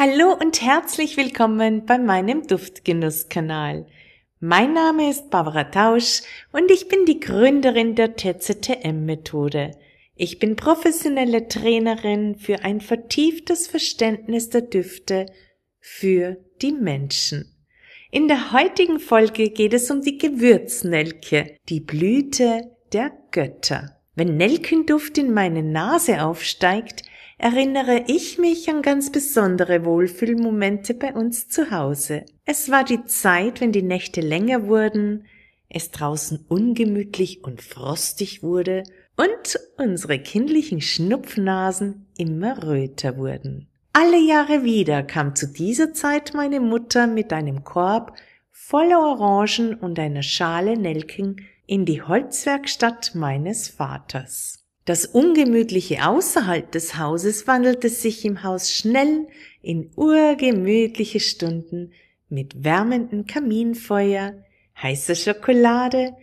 Hallo und herzlich willkommen bei meinem Duftgenusskanal. Mein Name ist Barbara Tausch und ich bin die Gründerin der TZTM-Methode. Ich bin professionelle Trainerin für ein vertieftes Verständnis der Düfte für die Menschen. In der heutigen Folge geht es um die Gewürznelke, die Blüte der Götter. Wenn Nelkenduft in meine Nase aufsteigt, erinnere ich mich an ganz besondere Wohlfühlmomente bei uns zu Hause. Es war die Zeit, wenn die Nächte länger wurden, es draußen ungemütlich und frostig wurde und unsere kindlichen Schnupfnasen immer röter wurden. Alle Jahre wieder kam zu dieser Zeit meine Mutter mit einem Korb voller Orangen und einer Schale Nelken in die Holzwerkstatt meines Vaters. Das Ungemütliche außerhalb des Hauses wandelte sich im Haus schnell in urgemütliche Stunden mit wärmendem Kaminfeuer, heißer Schokolade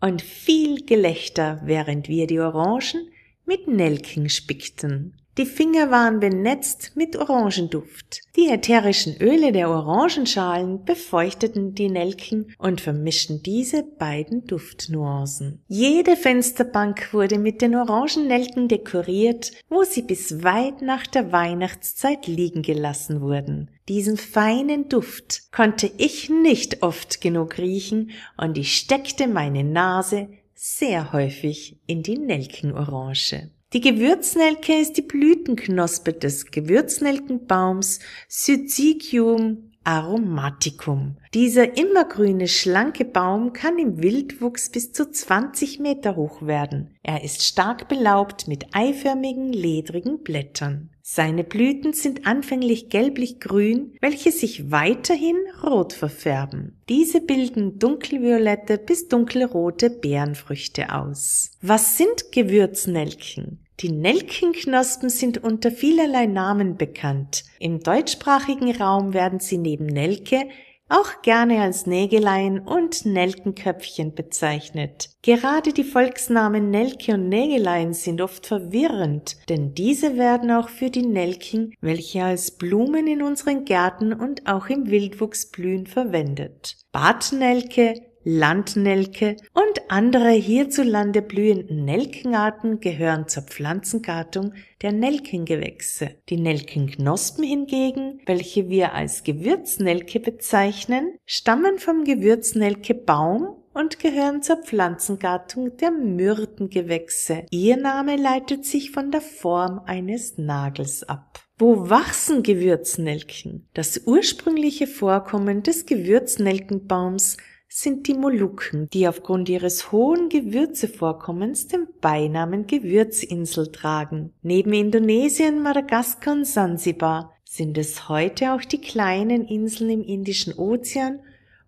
und viel Gelächter, während wir die Orangen mit Nelken spickten. Die Finger waren benetzt mit Orangenduft. Die ätherischen Öle der Orangenschalen befeuchteten die Nelken und vermischten diese beiden Duftnuancen. Jede Fensterbank wurde mit den Orangennelken dekoriert, wo sie bis weit nach der Weihnachtszeit liegen gelassen wurden. Diesen feinen Duft konnte ich nicht oft genug riechen und ich steckte meine Nase sehr häufig in die Nelkenorange. Die Gewürznelke ist die Blütenknospe des Gewürznelkenbaums Syzygium aromaticum. Dieser immergrüne, schlanke Baum kann im Wildwuchs bis zu 20 Meter hoch werden. Er ist stark belaubt mit eiförmigen, ledrigen Blättern. Seine Blüten sind anfänglich gelblich-grün, welche sich weiterhin rot verfärben. Diese bilden dunkelviolette bis dunkelrote Beerenfrüchte aus. Was sind Gewürznelken? Die Nelkenknospen sind unter vielerlei Namen bekannt. Im deutschsprachigen Raum werden sie neben Nelke auch gerne als Nägelein und Nelkenköpfchen bezeichnet. Gerade die Volksnamen Nelke und Nägelein sind oft verwirrend, denn diese werden auch für die Nelken, welche als Blumen in unseren Gärten und auch im Wildwuchs blühen, verwendet. Bartnelke, Landnelke und andere hierzulande blühenden Nelkenarten gehören zur Pflanzengattung der Nelkengewächse. Die Nelkenknospen hingegen, welche wir als Gewürznelke bezeichnen, stammen vom Gewürznelkebaum und gehören zur Pflanzengattung der Myrtengewächse. Ihr Name leitet sich von der Form eines Nagels ab. Wo wachsen Gewürznelken? Das ursprüngliche Vorkommen des Gewürznelkenbaums sind die Molukken, die aufgrund ihres hohen Gewürzevorkommens den Beinamen Gewürzinsel tragen. Neben Indonesien, Madagaskar und Sansibar sind es heute auch die kleinen Inseln im Indischen Ozean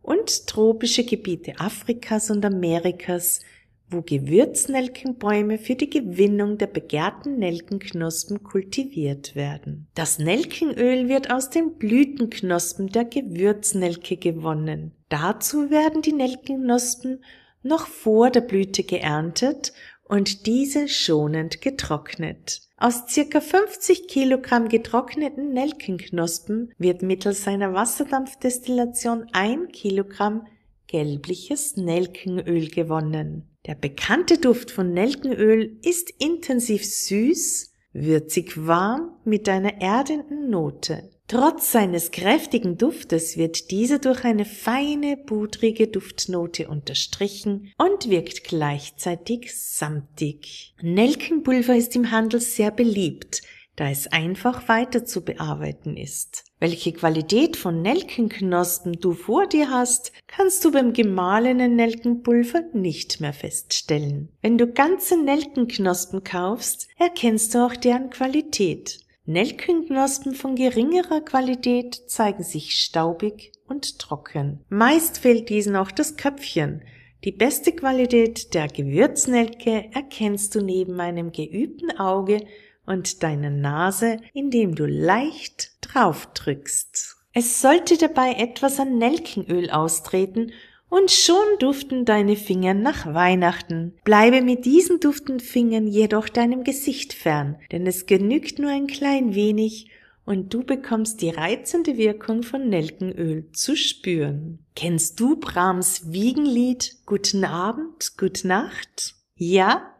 und tropische Gebiete Afrikas und Amerikas, wo Gewürznelkenbäume für die Gewinnung der begehrten Nelkenknospen kultiviert werden. Das Nelkenöl wird aus den Blütenknospen der Gewürznelke gewonnen. Dazu werden die Nelkenknospen noch vor der Blüte geerntet und diese schonend getrocknet. Aus circa 50 Kilogramm getrockneten Nelkenknospen wird mittels einer Wasserdampfdestillation ein Kilogramm gelbliches Nelkenöl gewonnen. Der bekannte Duft von Nelkenöl ist intensiv süß, würzig warm mit einer erdenden Note. Trotz seines kräftigen Duftes wird dieser durch eine feine, budrige Duftnote unterstrichen und wirkt gleichzeitig samtig. Nelkenpulver ist im Handel sehr beliebt, da es einfach weiter zu bearbeiten ist. Welche Qualität von Nelkenknospen du vor dir hast, kannst du beim gemahlenen Nelkenpulver nicht mehr feststellen. Wenn du ganze Nelkenknospen kaufst, erkennst du auch deren Qualität. Nelkenknospen von geringerer Qualität zeigen sich staubig und trocken. Meist fehlt diesen auch das Köpfchen, die beste Qualität der Gewürznelke erkennst du neben einem geübten Auge und deiner Nase, indem du leicht drauf drückst. Es sollte dabei etwas an Nelkenöl austreten und schon duften deine Finger nach Weihnachten. Bleibe mit diesen duftenden Fingern jedoch deinem Gesicht fern, denn es genügt nur ein klein wenig und du bekommst die reizende Wirkung von Nelkenöl zu spüren. Kennst du Brahms Wiegenlied Guten Abend, Gute Nacht? Ja?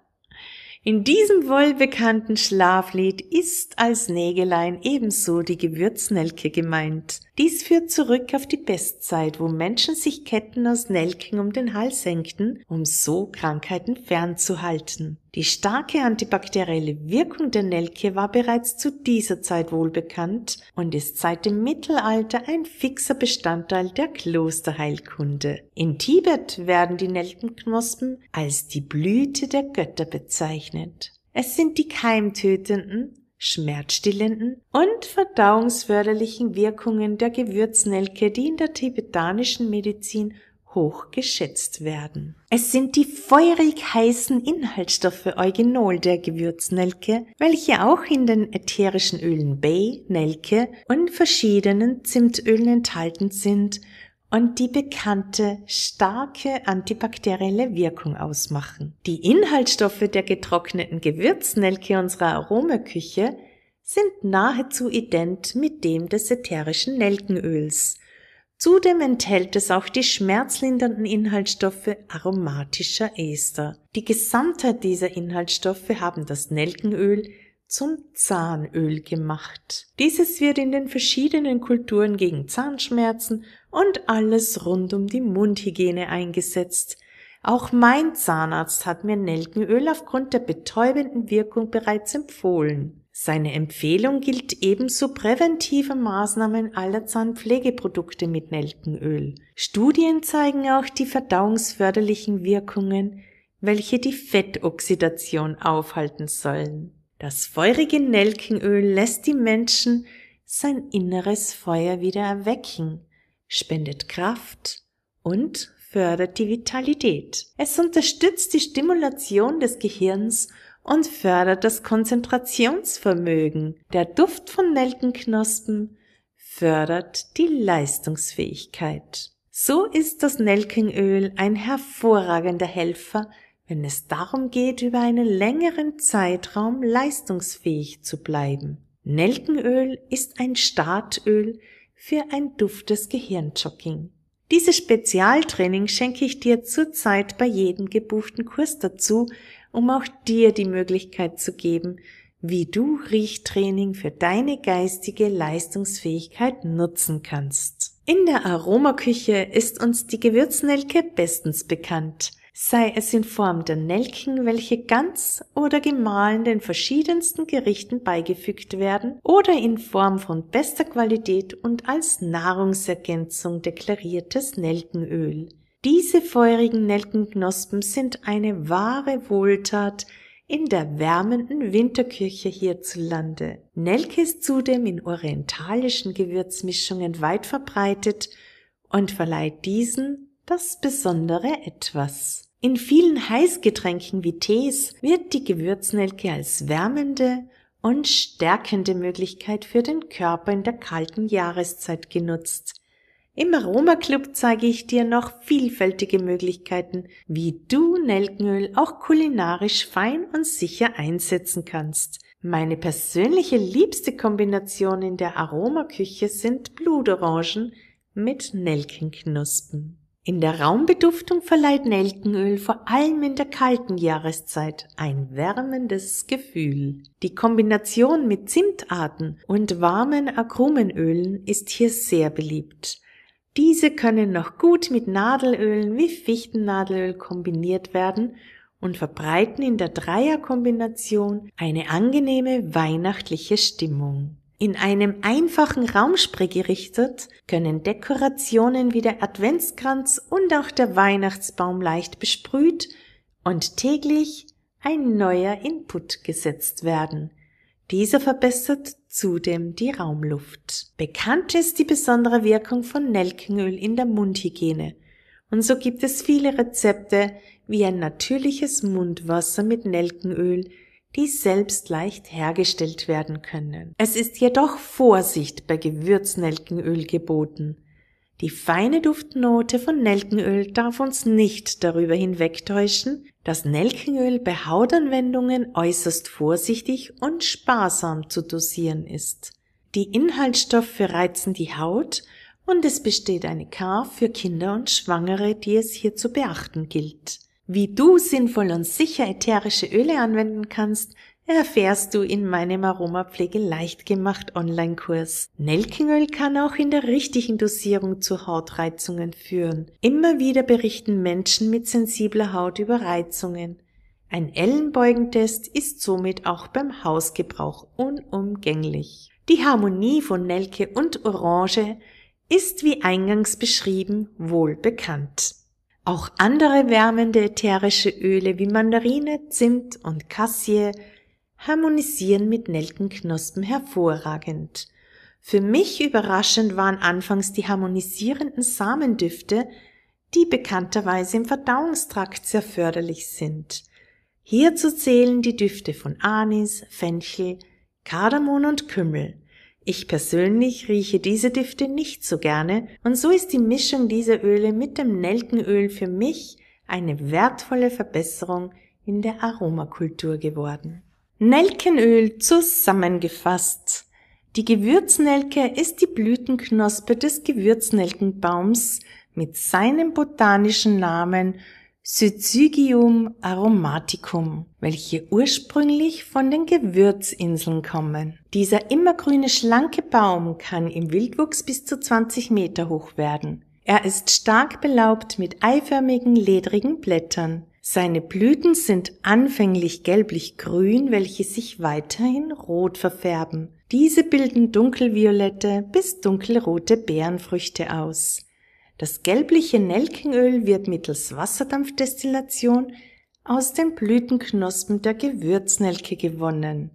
In diesem wohlbekannten Schlaflied ist als Nägelein ebenso die Gewürznelke gemeint. Dies führt zurück auf die Bestzeit, wo Menschen sich Ketten aus Nelken um den Hals hängten, um so Krankheiten fernzuhalten. Die starke antibakterielle Wirkung der Nelke war bereits zu dieser Zeit wohlbekannt und ist seit dem Mittelalter ein fixer Bestandteil der Klosterheilkunde. In Tibet werden die Nelkenknospen als die Blüte der Götter bezeichnet. Es sind die keimtötenden, schmerzstillenden und verdauungsförderlichen Wirkungen der Gewürznelke, die in der tibetanischen Medizin hoch geschätzt werden. Es sind die feurig heißen Inhaltsstoffe Eugenol der Gewürznelke, welche auch in den ätherischen Ölen Bay, Nelke und verschiedenen Zimtölen enthalten sind und die bekannte starke antibakterielle Wirkung ausmachen. Die Inhaltsstoffe der getrockneten Gewürznelke unserer Aromaküche sind nahezu ident mit dem des ätherischen Nelkenöls. Zudem enthält es auch die schmerzlindernden Inhaltsstoffe aromatischer Ester. Die Gesamtheit dieser Inhaltsstoffe haben das Nelkenöl zum Zahnöl gemacht. Dieses wird in den verschiedenen Kulturen gegen Zahnschmerzen und alles rund um die Mundhygiene eingesetzt. Auch mein Zahnarzt hat mir Nelkenöl aufgrund der betäubenden Wirkung bereits empfohlen. Seine Empfehlung gilt ebenso präventive Maßnahmen aller Zahnpflegeprodukte mit Nelkenöl. Studien zeigen auch die verdauungsförderlichen Wirkungen, welche die Fettoxidation aufhalten sollen. Das feurige Nelkenöl lässt die Menschen sein inneres Feuer wieder erwecken spendet Kraft und fördert die Vitalität. Es unterstützt die Stimulation des Gehirns und fördert das Konzentrationsvermögen. Der Duft von Nelkenknospen fördert die Leistungsfähigkeit. So ist das Nelkenöl ein hervorragender Helfer, wenn es darum geht, über einen längeren Zeitraum leistungsfähig zu bleiben. Nelkenöl ist ein Startöl für ein duftes Gehirnjogging. Dieses Spezialtraining schenke ich dir zurzeit bei jedem gebuchten Kurs dazu, um auch dir die Möglichkeit zu geben, wie du Riechtraining für deine geistige Leistungsfähigkeit nutzen kannst. In der Aromaküche ist uns die Gewürznelke bestens bekannt sei es in Form der Nelken, welche ganz oder gemahlen den verschiedensten Gerichten beigefügt werden, oder in Form von bester Qualität und als Nahrungsergänzung deklariertes Nelkenöl. Diese feurigen Nelkenknospen sind eine wahre Wohltat in der wärmenden Winterküche hierzulande. Nelke ist zudem in orientalischen Gewürzmischungen weit verbreitet und verleiht diesen das besondere Etwas. In vielen Heißgetränken wie Tees wird die Gewürznelke als wärmende und stärkende Möglichkeit für den Körper in der kalten Jahreszeit genutzt. Im Aromaclub zeige ich dir noch vielfältige Möglichkeiten, wie du Nelkenöl auch kulinarisch fein und sicher einsetzen kannst. Meine persönliche liebste Kombination in der Aromaküche sind Blutorangen mit Nelkenknospen. In der Raumbeduftung verleiht Nelkenöl vor allem in der kalten Jahreszeit ein wärmendes Gefühl. Die Kombination mit Zimtarten und warmen Agrumenölen ist hier sehr beliebt. Diese können noch gut mit Nadelölen wie Fichtennadelöl kombiniert werden und verbreiten in der Dreierkombination eine angenehme weihnachtliche Stimmung. In einem einfachen Raumspray gerichtet können Dekorationen wie der Adventskranz und auch der Weihnachtsbaum leicht besprüht und täglich ein neuer Input gesetzt werden. Dieser verbessert zudem die Raumluft. Bekannt ist die besondere Wirkung von Nelkenöl in der Mundhygiene. Und so gibt es viele Rezepte wie ein natürliches Mundwasser mit Nelkenöl, die selbst leicht hergestellt werden können. Es ist jedoch Vorsicht bei Gewürznelkenöl geboten. Die feine Duftnote von Nelkenöl darf uns nicht darüber hinwegtäuschen, dass Nelkenöl bei Hautanwendungen äußerst vorsichtig und sparsam zu dosieren ist. Die Inhaltsstoffe reizen die Haut und es besteht eine K für Kinder und Schwangere, die es hier zu beachten gilt. Wie du sinnvoll und sicher ätherische Öle anwenden kannst, erfährst du in meinem Aromapflege leicht gemacht Online-Kurs. Nelkenöl kann auch in der richtigen Dosierung zu Hautreizungen führen. Immer wieder berichten Menschen mit sensibler Haut über Reizungen. Ein Ellenbeugentest ist somit auch beim Hausgebrauch unumgänglich. Die Harmonie von Nelke und Orange ist wie eingangs beschrieben wohl bekannt. Auch andere wärmende ätherische Öle wie Mandarine, Zimt und Kassie harmonisieren mit Nelkenknospen hervorragend. Für mich überraschend waren anfangs die harmonisierenden Samendüfte, die bekannterweise im Verdauungstrakt sehr förderlich sind. Hierzu zählen die Düfte von Anis, Fenchel, Kardamom und Kümmel. Ich persönlich rieche diese Düfte nicht so gerne und so ist die Mischung dieser Öle mit dem Nelkenöl für mich eine wertvolle Verbesserung in der Aromakultur geworden. Nelkenöl zusammengefasst. Die Gewürznelke ist die Blütenknospe des Gewürznelkenbaums mit seinem botanischen Namen Syzygium aromaticum, welche ursprünglich von den Gewürzinseln kommen. Dieser immergrüne schlanke Baum kann im Wildwuchs bis zu 20 Meter hoch werden. Er ist stark belaubt mit eiförmigen, ledrigen Blättern. Seine Blüten sind anfänglich gelblich-grün, welche sich weiterhin rot verfärben. Diese bilden dunkelviolette bis dunkelrote Beerenfrüchte aus. Das gelbliche Nelkenöl wird mittels Wasserdampfdestillation aus den Blütenknospen der Gewürznelke gewonnen.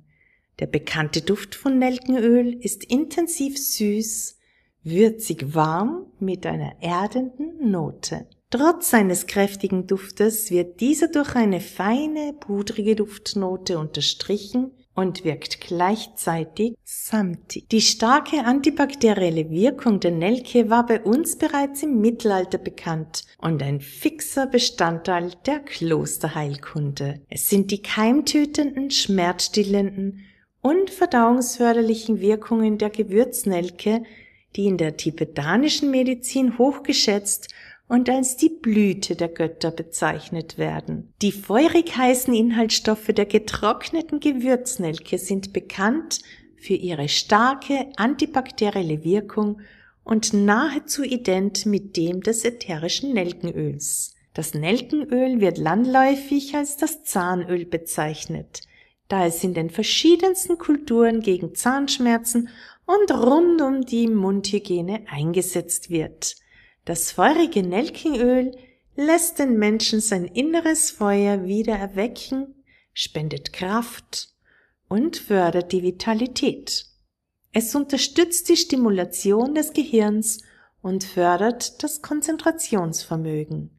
Der bekannte Duft von Nelkenöl ist intensiv süß, würzig warm mit einer erdenden Note. Trotz seines kräftigen Duftes wird dieser durch eine feine, pudrige Duftnote unterstrichen und wirkt gleichzeitig samtig. Die starke antibakterielle Wirkung der Nelke war bei uns bereits im Mittelalter bekannt und ein fixer Bestandteil der Klosterheilkunde. Es sind die keimtötenden, schmerzstillenden und verdauungsförderlichen Wirkungen der Gewürznelke, die in der tibetanischen Medizin hochgeschätzt und als die Blüte der Götter bezeichnet werden. Die feurig heißen Inhaltsstoffe der getrockneten Gewürznelke sind bekannt für ihre starke antibakterielle Wirkung und nahezu ident mit dem des ätherischen Nelkenöls. Das Nelkenöl wird landläufig als das Zahnöl bezeichnet, da es in den verschiedensten Kulturen gegen Zahnschmerzen und rund um die Mundhygiene eingesetzt wird. Das feurige Nelkenöl lässt den Menschen sein inneres Feuer wieder erwecken, spendet Kraft und fördert die Vitalität. Es unterstützt die Stimulation des Gehirns und fördert das Konzentrationsvermögen.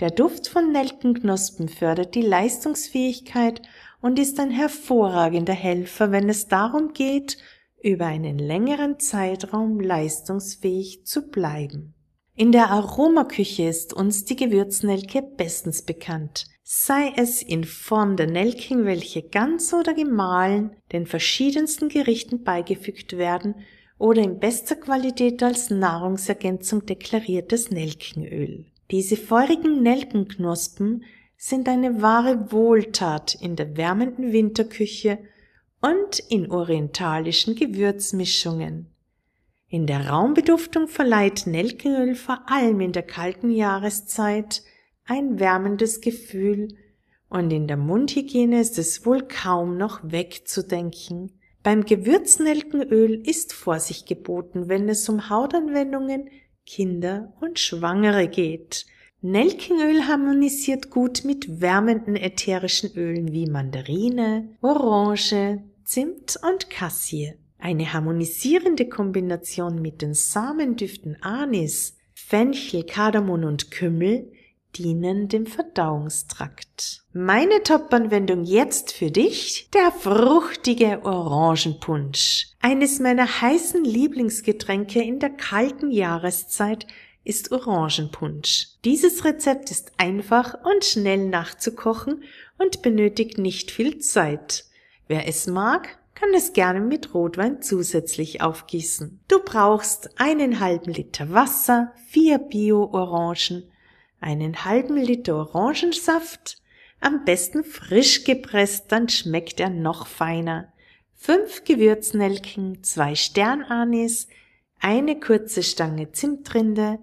Der Duft von Nelkenknospen fördert die Leistungsfähigkeit und ist ein hervorragender Helfer, wenn es darum geht, über einen längeren Zeitraum leistungsfähig zu bleiben. In der Aromaküche ist uns die Gewürznelke bestens bekannt, sei es in Form der Nelken, welche ganz oder gemahlen den verschiedensten Gerichten beigefügt werden, oder in bester Qualität als Nahrungsergänzung deklariertes Nelkenöl. Diese feurigen Nelkenknospen sind eine wahre Wohltat in der wärmenden Winterküche und in orientalischen Gewürzmischungen. In der Raumbeduftung verleiht Nelkenöl vor allem in der kalten Jahreszeit ein wärmendes Gefühl und in der Mundhygiene ist es wohl kaum noch wegzudenken. Beim Gewürznelkenöl ist Vorsicht geboten, wenn es um Hautanwendungen, Kinder und Schwangere geht. Nelkenöl harmonisiert gut mit wärmenden ätherischen Ölen wie Mandarine, Orange, Zimt und Kassie. Eine harmonisierende Kombination mit den Samendüften Anis, Fenchel, Kardamom und Kümmel dienen dem Verdauungstrakt. Meine Top-Anwendung jetzt für dich, der fruchtige Orangenpunsch. Eines meiner heißen Lieblingsgetränke in der kalten Jahreszeit ist Orangenpunsch. Dieses Rezept ist einfach und schnell nachzukochen und benötigt nicht viel Zeit. Wer es mag, kann es gerne mit Rotwein zusätzlich aufgießen. Du brauchst einen halben Liter Wasser, vier Bio-Orangen, einen halben Liter Orangensaft, am besten frisch gepresst, dann schmeckt er noch feiner. Fünf Gewürznelken, zwei Sternanis, eine kurze Stange Zimtrinde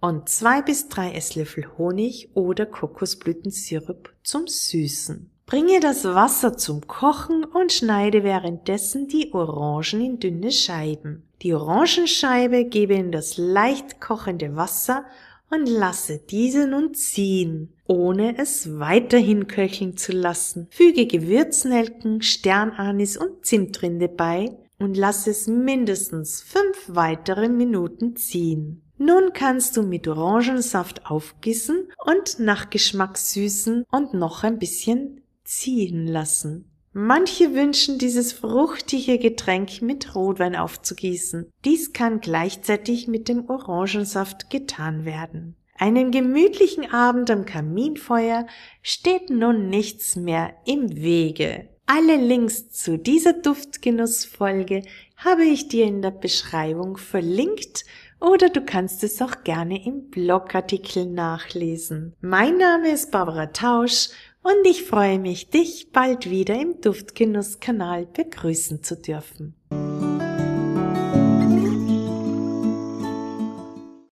und zwei bis drei Esslöffel Honig oder Kokosblütensirup zum Süßen. Bringe das Wasser zum Kochen und schneide währenddessen die Orangen in dünne Scheiben. Die Orangenscheibe gebe in das leicht kochende Wasser und lasse diese nun ziehen, ohne es weiterhin köcheln zu lassen. Füge Gewürznelken, Sternanis und Zimtrinde bei und lass es mindestens fünf weitere Minuten ziehen. Nun kannst du mit Orangensaft aufgießen und nach Geschmack süßen und noch ein bisschen ziehen lassen. Manche wünschen dieses fruchtige Getränk mit Rotwein aufzugießen. Dies kann gleichzeitig mit dem Orangensaft getan werden. Einen gemütlichen Abend am Kaminfeuer steht nun nichts mehr im Wege. Alle Links zu dieser Duftgenussfolge habe ich dir in der Beschreibung verlinkt oder du kannst es auch gerne im Blogartikel nachlesen. Mein Name ist Barbara Tausch und ich freue mich, dich bald wieder im Duftgenusskanal begrüßen zu dürfen.